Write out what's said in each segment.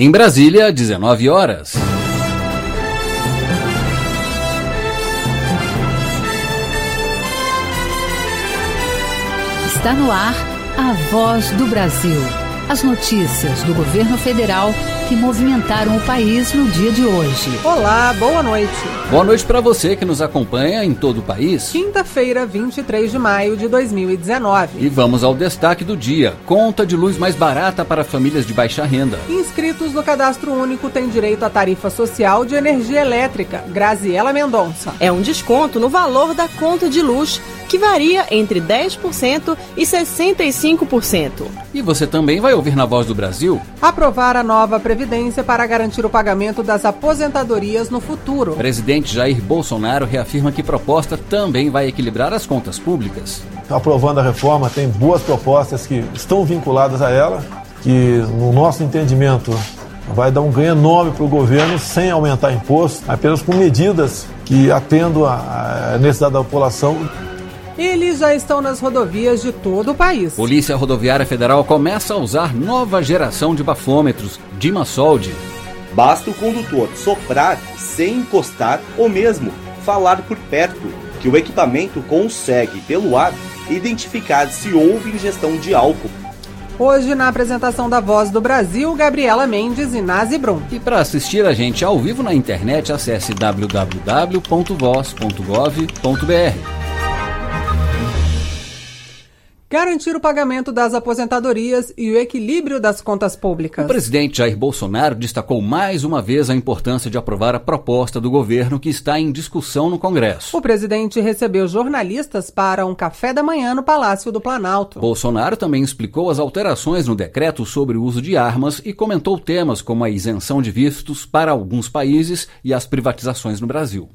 Em Brasília, 19 horas. Está no ar a voz do Brasil. As notícias do governo federal que movimentaram o país no dia de hoje. Olá, boa noite. Boa noite para você que nos acompanha em todo o país. Quinta-feira, 23 de maio de 2019. E vamos ao destaque do dia: conta de luz mais barata para famílias de baixa renda. Inscritos no cadastro único têm direito à tarifa social de energia elétrica. Graziela Mendonça. É um desconto no valor da conta de luz que varia entre 10% e 65%. E você também vai ouvir na Voz do Brasil? Aprovar a nova Previdência para garantir o pagamento das aposentadorias no futuro. Presidente Jair Bolsonaro reafirma que proposta também vai equilibrar as contas públicas. Aprovando a reforma, tem boas propostas que estão vinculadas a ela, que no nosso entendimento vai dar um ganho enorme para o governo sem aumentar imposto, apenas com medidas que atendam a necessidade da população eles já estão nas rodovias de todo o país. Polícia Rodoviária Federal começa a usar nova geração de bafômetros, Dimasold. Basta o condutor soprar sem encostar ou mesmo falar por perto, que o equipamento consegue, pelo ar, identificar se houve ingestão de álcool. Hoje, na apresentação da Voz do Brasil, Gabriela Mendes e Nazi Brum. E para assistir a gente ao vivo na internet, acesse www.voz.gov.br. garantir o pagamento das aposentadorias e o equilíbrio das contas públicas. O presidente Jair Bolsonaro destacou mais uma vez a importância de aprovar a proposta do governo que está em discussão no Congresso. O presidente recebeu jornalistas para um café da manhã no Palácio do Planalto. Bolsonaro também explicou as alterações no decreto sobre o uso de armas e comentou temas como a isenção de vistos para alguns países e as privatizações no Brasil.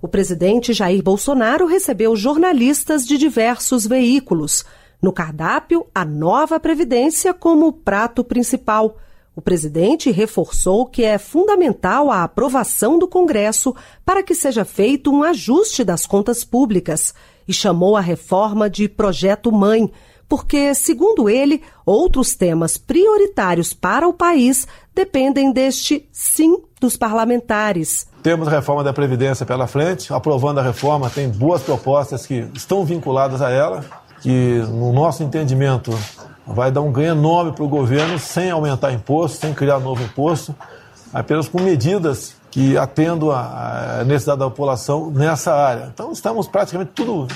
O presidente Jair Bolsonaro recebeu jornalistas de diversos veículos. No cardápio, a nova Previdência como prato principal. O presidente reforçou que é fundamental a aprovação do Congresso para que seja feito um ajuste das contas públicas e chamou a reforma de projeto mãe, porque, segundo ele, outros temas prioritários para o país dependem deste sim dos parlamentares. Temos a reforma da Previdência pela frente, aprovando a reforma, tem boas propostas que estão vinculadas a ela que, no nosso entendimento, vai dar um ganho enorme para o governo sem aumentar imposto, sem criar novo imposto, apenas com medidas que atendam a necessidade da população nessa área. Então, estamos praticamente tudo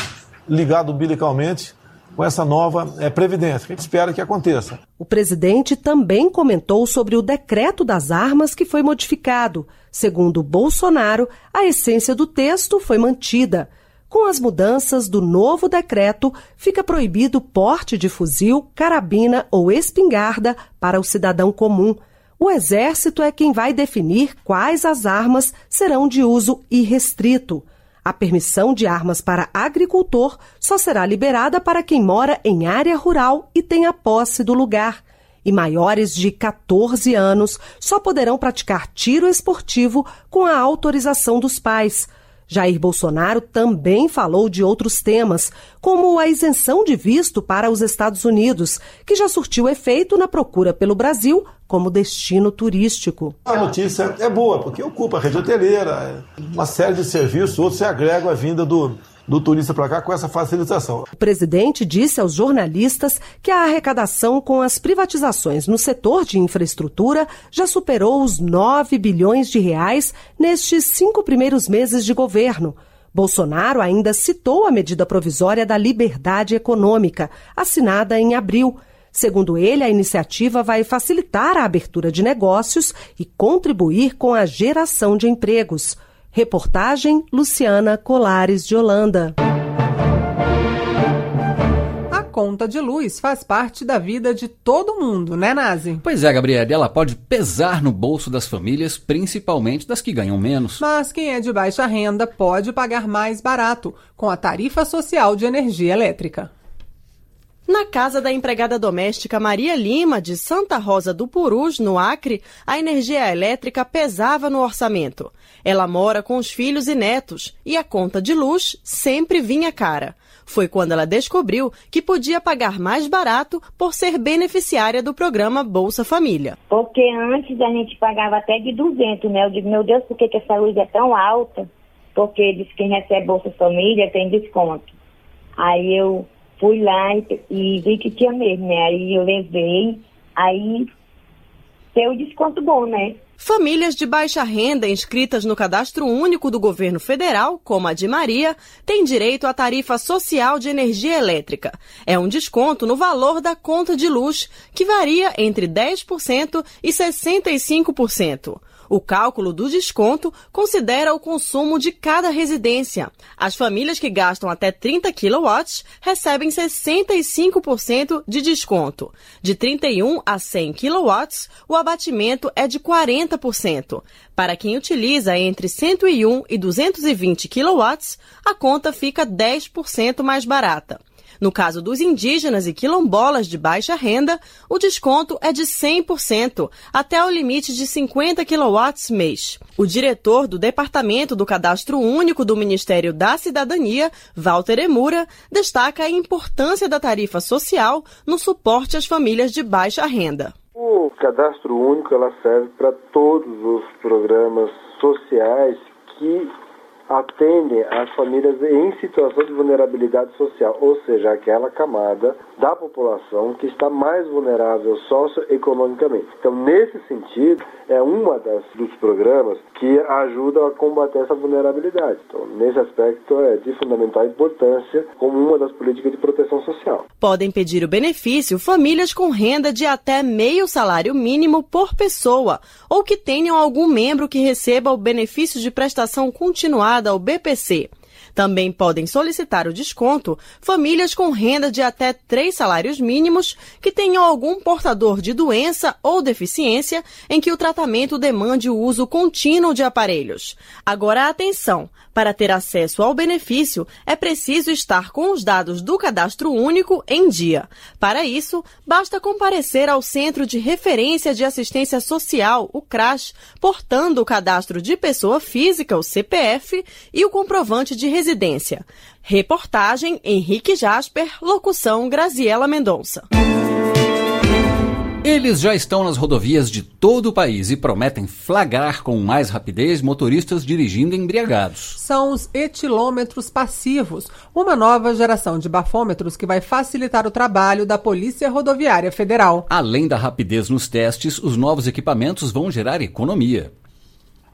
ligado umbilicalmente com essa nova é, previdência, que a gente espera que aconteça. O presidente também comentou sobre o decreto das armas que foi modificado. Segundo Bolsonaro, a essência do texto foi mantida. Com as mudanças do novo decreto, fica proibido porte de fuzil, carabina ou espingarda para o cidadão comum. O Exército é quem vai definir quais as armas serão de uso irrestrito. A permissão de armas para agricultor só será liberada para quem mora em área rural e tenha posse do lugar. E maiores de 14 anos só poderão praticar tiro esportivo com a autorização dos pais. Jair Bolsonaro também falou de outros temas, como a isenção de visto para os Estados Unidos, que já surtiu efeito na procura pelo Brasil como destino turístico. A notícia é boa, porque ocupa a rede hoteleira, uma série de serviços, outros se agregam à vinda do, do turista para cá com essa facilitação. O presidente disse aos jornalistas que a arrecadação com as privatizações no setor de infraestrutura já superou os 9 bilhões de reais nestes cinco primeiros meses de governo. Bolsonaro ainda citou a medida provisória da liberdade econômica, assinada em abril. Segundo ele, a iniciativa vai facilitar a abertura de negócios e contribuir com a geração de empregos. Reportagem Luciana Colares de Holanda. A conta de luz faz parte da vida de todo mundo, né, Nazi? Pois é, Gabriela, ela pode pesar no bolso das famílias, principalmente das que ganham menos. Mas quem é de baixa renda pode pagar mais barato com a tarifa social de energia elétrica. Na casa da empregada doméstica Maria Lima, de Santa Rosa do Purus, no Acre, a energia elétrica pesava no orçamento. Ela mora com os filhos e netos e a conta de luz sempre vinha cara. Foi quando ela descobriu que podia pagar mais barato por ser beneficiária do programa Bolsa Família. Porque antes a gente pagava até de 200, né? Eu digo, meu Deus, por que, que essa luz é tão alta? Porque diz que quem recebe Bolsa Família tem desconto. Aí eu fui lá e, e vi que tinha mesmo, né? Aí eu levei, aí o desconto bom, né? Famílias de baixa renda inscritas no cadastro único do governo federal, como a de Maria, têm direito à tarifa social de energia elétrica. É um desconto no valor da conta de luz, que varia entre 10% e 65%. O cálculo do desconto considera o consumo de cada residência. As famílias que gastam até 30 kW recebem 65% de desconto. De 31 a 100 kW, o abatimento é de 40%. Para quem utiliza entre 101 e 220 kW, a conta fica 10% mais barata. No caso dos indígenas e quilombolas de baixa renda, o desconto é de 100%, até o limite de 50 kW mês. O diretor do Departamento do Cadastro Único do Ministério da Cidadania, Walter Emura, destaca a importância da tarifa social no suporte às famílias de baixa renda. O cadastro único ela serve para todos os programas sociais que atendem as famílias em situação de vulnerabilidade social, ou seja, aquela camada da população que está mais vulnerável socioeconomicamente. Então, nesse sentido, é uma das dos programas que ajuda a combater essa vulnerabilidade. Então, nesse aspecto, é de fundamental importância como uma das políticas de proteção social. Podem pedir o benefício famílias com renda de até meio salário mínimo por pessoa ou que tenham algum membro que receba o benefício de prestação continuada ao BPC. Também podem solicitar o desconto famílias com renda de até três salários mínimos que tenham algum portador de doença ou deficiência em que o tratamento demande o uso contínuo de aparelhos. Agora, atenção! Para ter acesso ao benefício, é preciso estar com os dados do cadastro único em dia. Para isso, basta comparecer ao Centro de Referência de Assistência Social, o CRAS, portando o cadastro de pessoa física, o CPF, e o comprovante de residência. Reportagem Henrique Jasper, locução Graziela Mendonça. Eles já estão nas rodovias de todo o país e prometem flagrar com mais rapidez motoristas dirigindo embriagados. São os etilômetros passivos, uma nova geração de bafômetros que vai facilitar o trabalho da Polícia Rodoviária Federal. Além da rapidez nos testes, os novos equipamentos vão gerar economia.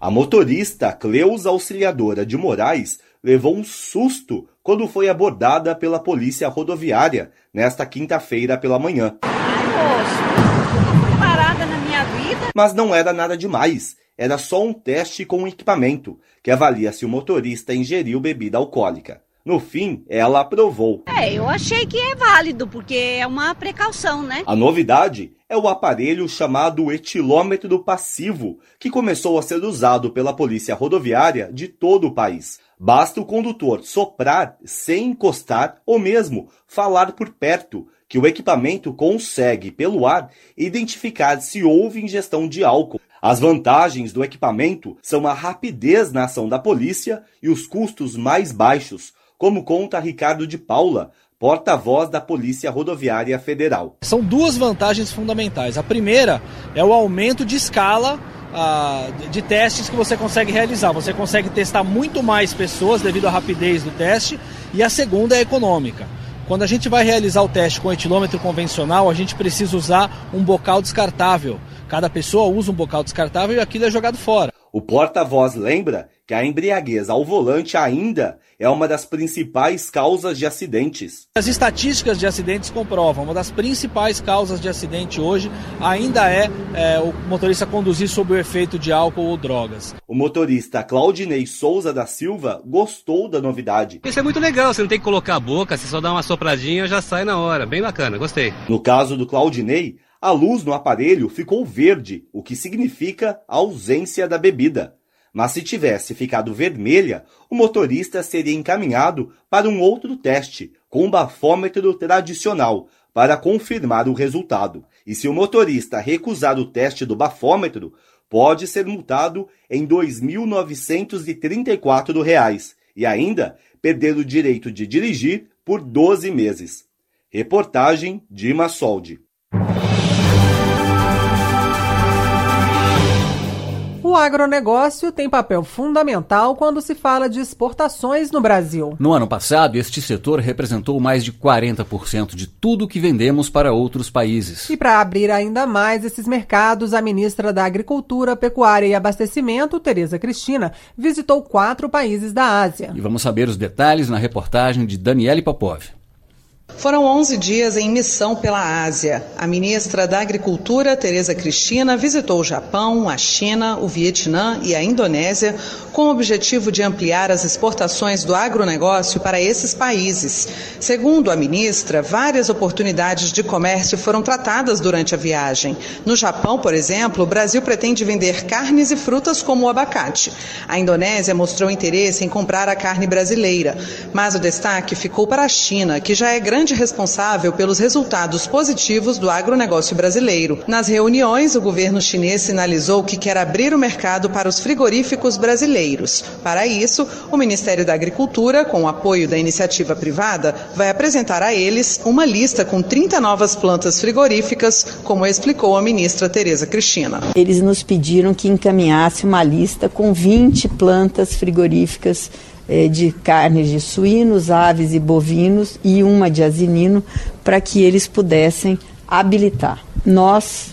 A motorista Cleusa Auxiliadora de Moraes levou um susto quando foi abordada pela Polícia Rodoviária nesta quinta-feira pela manhã. Ai, parada na minha vida. Mas não era nada demais. Era só um teste com um equipamento que avalia se o motorista ingeriu bebida alcoólica. No fim, ela aprovou. É, eu achei que é válido, porque é uma precaução, né? A novidade é o aparelho chamado etilômetro passivo, que começou a ser usado pela Polícia Rodoviária de todo o país. Basta o condutor soprar sem encostar ou mesmo falar por perto, que o equipamento consegue, pelo ar, identificar se houve ingestão de álcool. As vantagens do equipamento são a rapidez na ação da polícia e os custos mais baixos, como conta Ricardo de Paula, porta-voz da Polícia Rodoviária Federal. São duas vantagens fundamentais. A primeira é o aumento de escala ah, de testes que você consegue realizar. Você consegue testar muito mais pessoas devido à rapidez do teste. E a segunda é econômica. Quando a gente vai realizar o teste com etilômetro convencional, a gente precisa usar um bocal descartável. Cada pessoa usa um bocal descartável e aquilo é jogado fora. O porta-voz lembra que a embriaguez ao volante ainda é uma das principais causas de acidentes. As estatísticas de acidentes comprovam, uma das principais causas de acidente hoje ainda é, é o motorista conduzir sob o efeito de álcool ou drogas. O motorista Claudinei Souza da Silva gostou da novidade. Isso é muito legal, você não tem que colocar a boca, você só dá uma sopradinha já sai na hora. Bem bacana, gostei. No caso do Claudinei, a luz no aparelho ficou verde, o que significa ausência da bebida. Mas se tivesse ficado vermelha, o motorista seria encaminhado para um outro teste, com um bafômetro tradicional, para confirmar o resultado. E se o motorista recusar o teste do bafômetro, pode ser multado em R$ 2.934 e ainda perder o direito de dirigir por 12 meses. Reportagem Dima Soldi. O agronegócio tem papel fundamental quando se fala de exportações no Brasil. No ano passado, este setor representou mais de 40% de tudo que vendemos para outros países. E para abrir ainda mais esses mercados, a ministra da Agricultura, Pecuária e Abastecimento, Tereza Cristina, visitou quatro países da Ásia. E vamos saber os detalhes na reportagem de Daniele Popov. Foram 11 dias em missão pela Ásia. A ministra da Agricultura, Tereza Cristina, visitou o Japão, a China, o Vietnã e a Indonésia com o objetivo de ampliar as exportações do agronegócio para esses países. Segundo a ministra, várias oportunidades de comércio foram tratadas durante a viagem. No Japão, por exemplo, o Brasil pretende vender carnes e frutas como o abacate. A Indonésia mostrou interesse em comprar a carne brasileira, mas o destaque ficou para a China, que já é grande responsável pelos resultados positivos do agronegócio brasileiro. Nas reuniões, o governo chinês sinalizou que quer abrir o mercado para os frigoríficos brasileiros. Para isso, o Ministério da Agricultura, com o apoio da iniciativa privada, vai apresentar a eles uma lista com 30 novas plantas frigoríficas, como explicou a ministra Tereza Cristina. Eles nos pediram que encaminhasse uma lista com 20 plantas frigoríficas eh, de carnes de suínos, aves e bovinos e uma de asinino para que eles pudessem habilitar. Nós,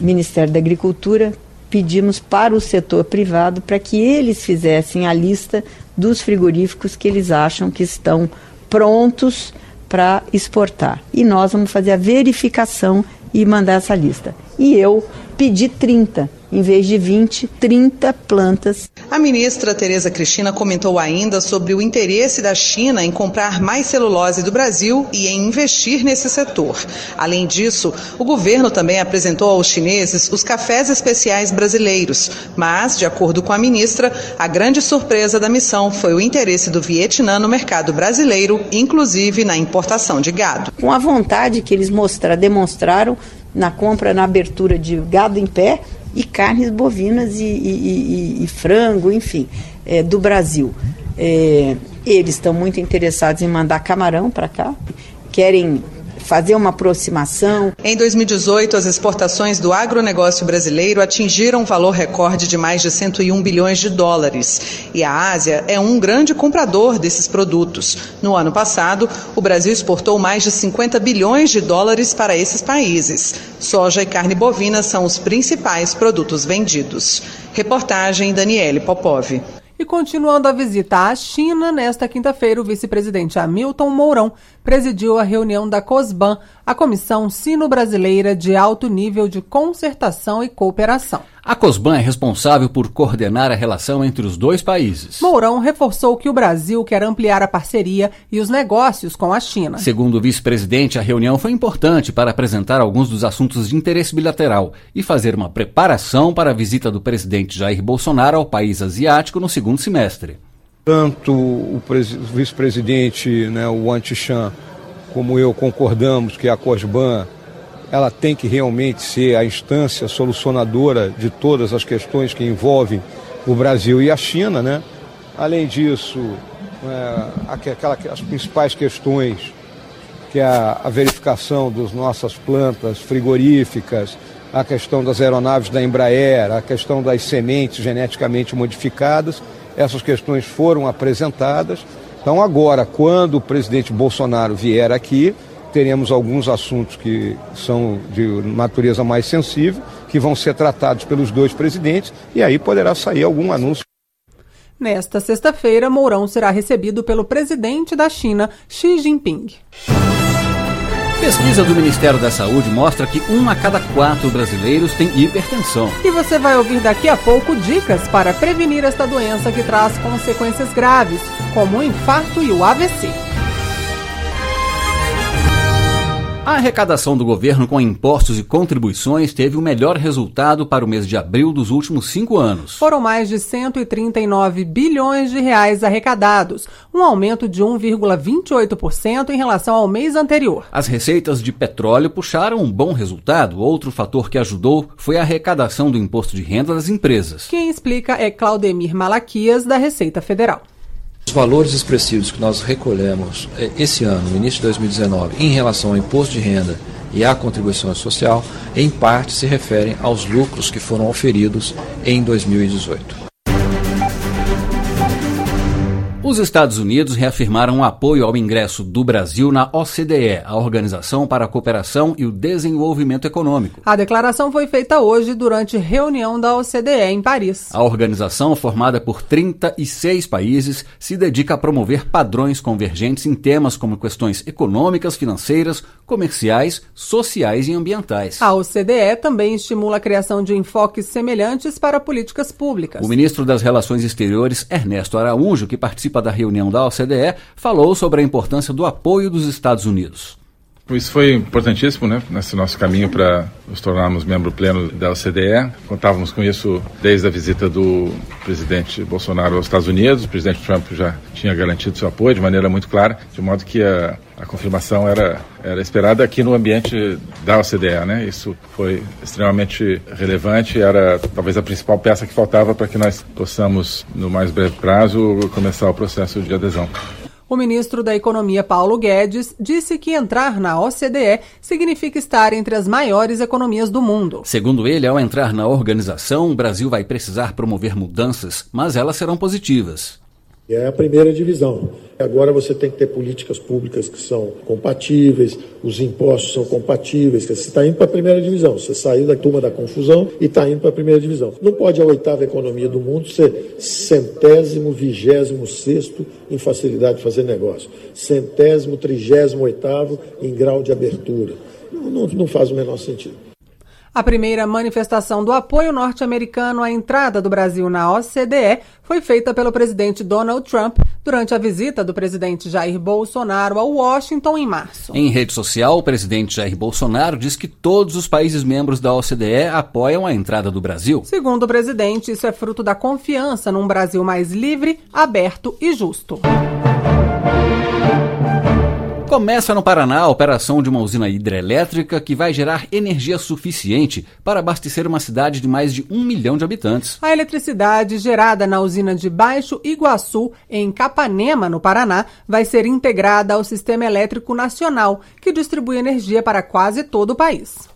Ministério da Agricultura, pedimos para o setor privado para que eles fizessem a lista dos frigoríficos que eles acham que estão prontos para exportar. E nós vamos fazer a verificação e mandar essa lista. E eu pedi 30 em vez de 20, 30 plantas. A ministra Tereza Cristina comentou ainda sobre o interesse da China em comprar mais celulose do Brasil e em investir nesse setor. Além disso, o governo também apresentou aos chineses os cafés especiais brasileiros, mas, de acordo com a ministra, a grande surpresa da missão foi o interesse do Vietnã no mercado brasileiro, inclusive na importação de gado. Com a vontade que eles mostraram, demonstraram na compra, na abertura de gado em pé, e carnes bovinas e, e, e, e frango, enfim, é, do Brasil. É, eles estão muito interessados em mandar camarão para cá, querem fazer uma aproximação. Em 2018, as exportações do agronegócio brasileiro atingiram um valor recorde de mais de 101 bilhões de dólares. E a Ásia é um grande comprador desses produtos. No ano passado, o Brasil exportou mais de 50 bilhões de dólares para esses países. Soja e carne bovina são os principais produtos vendidos. Reportagem Daniele Popov. E continuando a visita à China, nesta quinta-feira, o vice-presidente Hamilton Mourão presidiu a reunião da COSBAN, a Comissão Sino-Brasileira de Alto Nível de Concertação e Cooperação. A COSBAN é responsável por coordenar a relação entre os dois países. Mourão reforçou que o Brasil quer ampliar a parceria e os negócios com a China. Segundo o vice-presidente, a reunião foi importante para apresentar alguns dos assuntos de interesse bilateral e fazer uma preparação para a visita do presidente Jair Bolsonaro ao país asiático no segundo semestre. Tanto o vice-presidente, né, o Antichan, como eu concordamos que a COSBAN ela tem que realmente ser a instância solucionadora de todas as questões que envolvem o Brasil e a China, né? Além disso, é, aquela, as principais questões que é a, a verificação das nossas plantas frigoríficas, a questão das aeronaves da Embraer, a questão das sementes geneticamente modificadas, essas questões foram apresentadas. Então agora, quando o presidente Bolsonaro vier aqui, teremos alguns assuntos que são de natureza mais sensível, que vão ser tratados pelos dois presidentes, e aí poderá sair algum anúncio. Nesta sexta-feira, Mourão será recebido pelo presidente da China, Xi Jinping. Pesquisa do Ministério da Saúde mostra que um a cada quatro brasileiros tem hipertensão. E você vai ouvir daqui a pouco dicas para prevenir esta doença que traz consequências graves, como o infarto e o AVC. A arrecadação do governo com impostos e contribuições teve o melhor resultado para o mês de abril dos últimos cinco anos. Foram mais de 139 bilhões de reais arrecadados, um aumento de 1,28% em relação ao mês anterior. As receitas de petróleo puxaram um bom resultado. Outro fator que ajudou foi a arrecadação do imposto de renda das empresas. Quem explica é Claudemir Malaquias, da Receita Federal. Os valores expressivos que nós recolhemos eh, esse ano, no início de 2019, em relação ao imposto de renda e à contribuição social, em parte se referem aos lucros que foram oferidos em 2018. Os Estados Unidos reafirmaram o apoio ao ingresso do Brasil na OCDE, a Organização para a Cooperação e o Desenvolvimento Econômico. A declaração foi feita hoje durante reunião da OCDE em Paris. A organização, formada por 36 países, se dedica a promover padrões convergentes em temas como questões econômicas, financeiras, comerciais, sociais e ambientais. A OCDE também estimula a criação de enfoques semelhantes para políticas públicas. O ministro das Relações Exteriores, Ernesto Araújo, que participa da reunião da OCDE, falou sobre a importância do apoio dos Estados Unidos. Isso foi importantíssimo, né, nesse nosso caminho para nos tornarmos membro pleno da OCDE. Contávamos com isso desde a visita do presidente Bolsonaro aos Estados Unidos. O presidente Trump já tinha garantido seu apoio de maneira muito clara, de modo que a, a confirmação era, era esperada aqui no ambiente da OCDE. Né? Isso foi extremamente relevante, era talvez a principal peça que faltava para que nós possamos, no mais breve prazo, começar o processo de adesão. O ministro da Economia, Paulo Guedes, disse que entrar na OCDE significa estar entre as maiores economias do mundo. Segundo ele, ao entrar na organização, o Brasil vai precisar promover mudanças, mas elas serão positivas. É a primeira divisão. Agora você tem que ter políticas públicas que são compatíveis, os impostos são compatíveis. Você está indo para a primeira divisão. Você saiu da turma da confusão e está indo para a primeira divisão. Não pode a oitava economia do mundo ser centésimo, vigésimo sexto em facilidade de fazer negócio, centésimo, trigésimo oitavo em grau de abertura. Não, não, não faz o menor sentido. A primeira manifestação do apoio norte-americano à entrada do Brasil na OCDE foi feita pelo presidente Donald Trump durante a visita do presidente Jair Bolsonaro a Washington em março. Em rede social, o presidente Jair Bolsonaro diz que todos os países membros da OCDE apoiam a entrada do Brasil. Segundo o presidente, isso é fruto da confiança num Brasil mais livre, aberto e justo. Começa no Paraná a operação de uma usina hidrelétrica que vai gerar energia suficiente para abastecer uma cidade de mais de um milhão de habitantes. A eletricidade gerada na usina de Baixo Iguaçu, em Capanema, no Paraná, vai ser integrada ao Sistema Elétrico Nacional, que distribui energia para quase todo o país.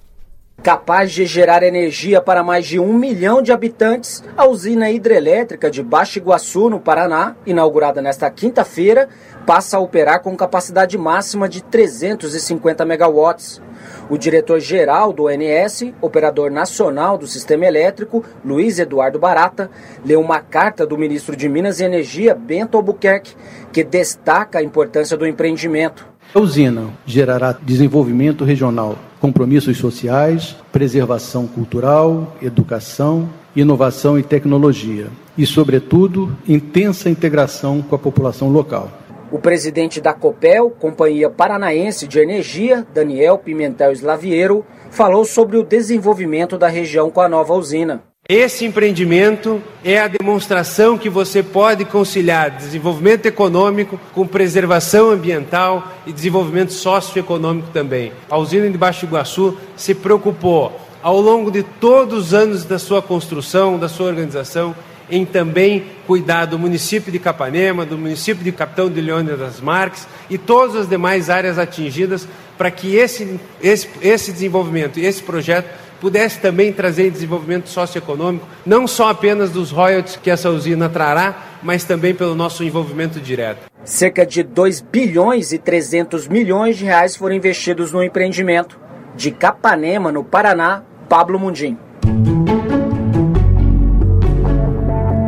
Capaz de gerar energia para mais de um milhão de habitantes, a usina hidrelétrica de Baixo Iguaçu, no Paraná, inaugurada nesta quinta-feira, passa a operar com capacidade máxima de 350 megawatts. O diretor-geral do ONS, operador nacional do sistema elétrico, Luiz Eduardo Barata, leu uma carta do ministro de Minas e Energia, Bento Albuquerque, que destaca a importância do empreendimento. A usina gerará desenvolvimento regional, compromissos sociais, preservação cultural, educação, inovação e tecnologia e, sobretudo, intensa integração com a população local. O presidente da Copel, Companhia Paranaense de Energia, Daniel Pimentel Slaviero, falou sobre o desenvolvimento da região com a nova usina. Esse empreendimento é a demonstração que você pode conciliar desenvolvimento econômico com preservação ambiental e desenvolvimento socioeconômico também. A usina de Baixo Iguaçu se preocupou, ao longo de todos os anos da sua construção, da sua organização, em também cuidar do município de Capanema, do município de Capitão de Leônidas das Marques e todas as demais áreas atingidas para que esse, esse, esse desenvolvimento e esse projeto pudesse também trazer desenvolvimento socioeconômico, não só apenas dos royalties que essa usina trará, mas também pelo nosso envolvimento direto. Cerca de 2 bilhões e 300 milhões de reais foram investidos no empreendimento. De Capanema, no Paraná, Pablo Mundim.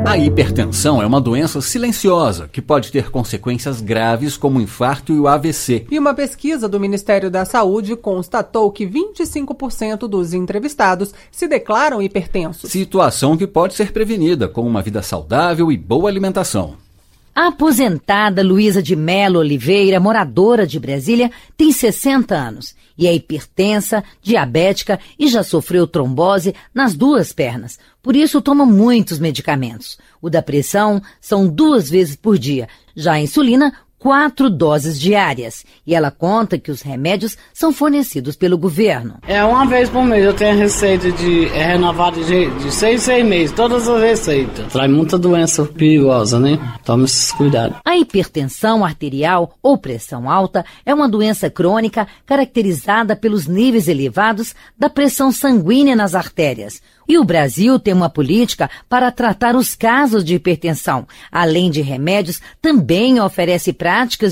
A hipertensão é uma doença silenciosa que pode ter consequências graves como o infarto e o AVC. E uma pesquisa do Ministério da Saúde constatou que 25% dos entrevistados se declaram hipertensos. Situação que pode ser prevenida com uma vida saudável e boa alimentação. A aposentada Luísa de Melo Oliveira, moradora de Brasília, tem 60 anos e é hipertensa, diabética e já sofreu trombose nas duas pernas. Por isso toma muitos medicamentos. O da pressão são duas vezes por dia. Já a insulina, quatro doses diárias. E ela conta que os remédios são fornecidos pelo governo. É uma vez por mês eu tenho receita de é renovada de, de seis, seis meses, todas as receitas. Traz muita doença perigosa, né? Tome esses cuidados. A hipertensão arterial ou pressão alta é uma doença crônica caracterizada pelos níveis elevados da pressão sanguínea nas artérias. E o Brasil tem uma política para tratar os casos de hipertensão. Além de remédios, também oferece práticas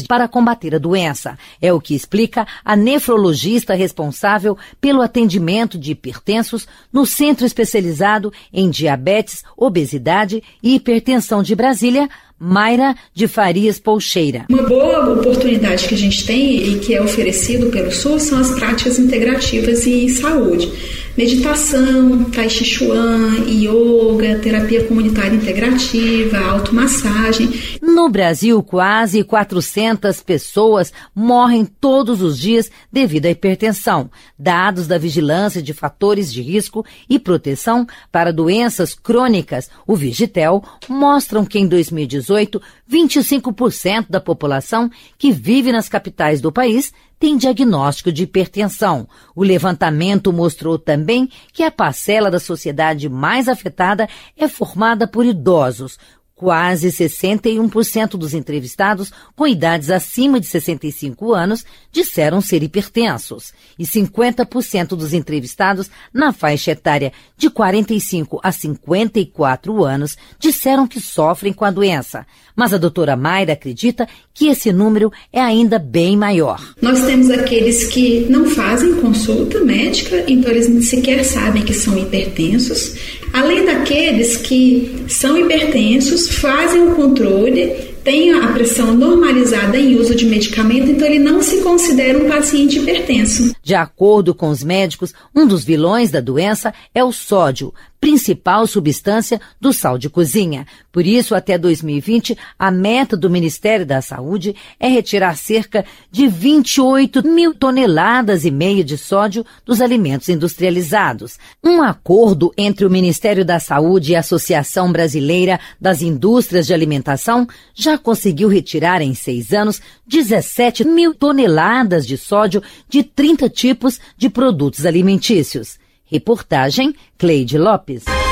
para combater a doença. É o que explica a nefrologista responsável pelo atendimento de hipertensos no Centro Especializado em Diabetes, Obesidade e Hipertensão de Brasília, Mayra de Farias Polcheira. Uma boa oportunidade que a gente tem e que é oferecido pelo SUS são as práticas integrativas em saúde. Meditação, Tai Chi Chuan, Yoga, terapia comunitária integrativa, automassagem. No Brasil, quase 400 pessoas morrem todos os dias devido à hipertensão. Dados da Vigilância de Fatores de Risco e Proteção para Doenças Crônicas, o Vigitel, mostram que em 2018, 25% da população que vive nas capitais do país tem diagnóstico de hipertensão. O levantamento mostrou também que a parcela da sociedade mais afetada é formada por idosos, Quase 61% dos entrevistados com idades acima de 65 anos disseram ser hipertensos e 50% dos entrevistados na faixa etária de 45 a 54 anos disseram que sofrem com a doença. Mas a doutora Mayra acredita que esse número é ainda bem maior. Nós temos aqueles que não fazem consulta médica, então eles sequer sabem que são hipertensos. Além daqueles que são hipertensos, fazem o controle, têm a pressão normalizada em uso de medicamento, então ele não se considera um paciente hipertenso. De acordo com os médicos, um dos vilões da doença é o sódio, principal substância do sal de cozinha. Por isso, até 2020, a meta do Ministério da Saúde é retirar cerca de 28 mil toneladas e meia de sódio dos alimentos industrializados. Um acordo entre o Ministério da Saúde e a Associação Brasileira das Indústrias de Alimentação já conseguiu retirar em seis anos 17 mil toneladas de sódio de 30 tipos de produtos alimentícios. Reportagem Cleide Lopes.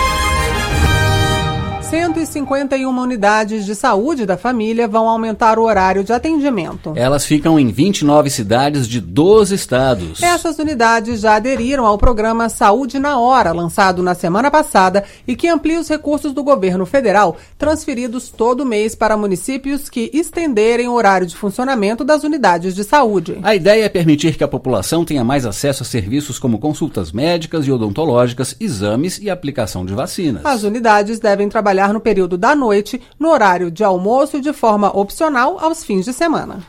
151 unidades de saúde da família vão aumentar o horário de atendimento. Elas ficam em 29 cidades de 12 estados. Essas unidades já aderiram ao programa Saúde na Hora, lançado na semana passada e que amplia os recursos do governo federal, transferidos todo mês para municípios que estenderem o horário de funcionamento das unidades de saúde. A ideia é permitir que a população tenha mais acesso a serviços como consultas médicas e odontológicas, exames e aplicação de vacinas. As unidades devem trabalhar trabalhar no período da noite, no horário de almoço e de forma opcional aos fins de semana.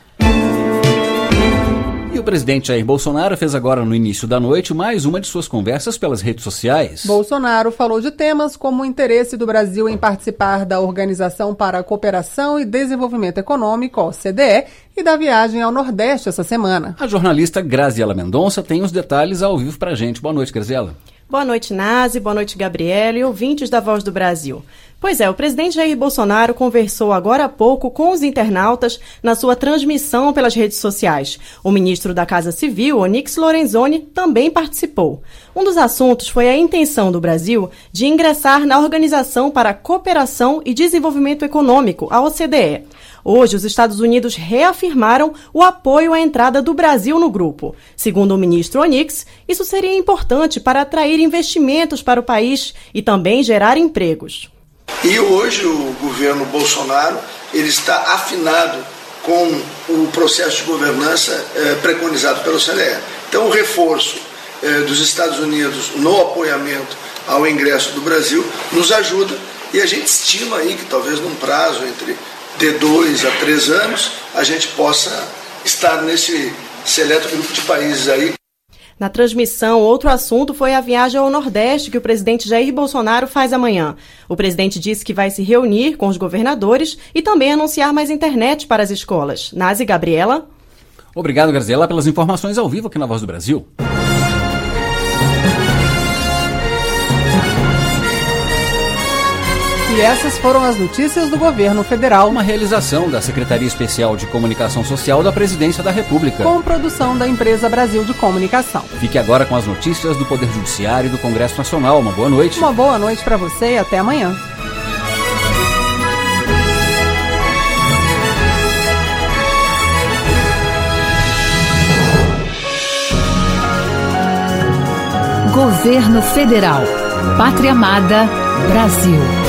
E o presidente Jair Bolsonaro fez agora no início da noite mais uma de suas conversas pelas redes sociais. Bolsonaro falou de temas como o interesse do Brasil em participar da Organização para a Cooperação e Desenvolvimento Econômico, OCDE, e da viagem ao Nordeste essa semana. A jornalista Graziela Mendonça tem os detalhes ao vivo pra gente. Boa noite, Graziela. Boa noite, Nazi. Boa noite, Gabriela e ouvintes da Voz do Brasil. Pois é, o presidente Jair Bolsonaro conversou agora há pouco com os internautas na sua transmissão pelas redes sociais. O ministro da Casa Civil, Onyx Lorenzoni, também participou. Um dos assuntos foi a intenção do Brasil de ingressar na Organização para a Cooperação e Desenvolvimento Econômico, a OCDE. Hoje, os Estados Unidos reafirmaram o apoio à entrada do Brasil no grupo. Segundo o ministro Onyx, isso seria importante para atrair investimentos para o país e também gerar empregos. E hoje o governo Bolsonaro ele está afinado com o processo de governança eh, preconizado pelo CDE. Então, o reforço eh, dos Estados Unidos no apoiamento ao ingresso do Brasil nos ajuda e a gente estima aí que talvez num prazo entre de dois a três anos a gente possa estar nesse seleto grupo de países aí na transmissão, outro assunto foi a viagem ao Nordeste que o presidente Jair Bolsonaro faz amanhã. O presidente disse que vai se reunir com os governadores e também anunciar mais internet para as escolas. Nazi Gabriela. Obrigado, Graziela, pelas informações ao vivo aqui na Voz do Brasil. E essas foram as notícias do governo federal. Uma realização da Secretaria Especial de Comunicação Social da Presidência da República. Com produção da empresa Brasil de Comunicação. Fique agora com as notícias do Poder Judiciário e do Congresso Nacional. Uma boa noite. Uma boa noite para você e até amanhã. Governo Federal. Pátria Amada, Brasil.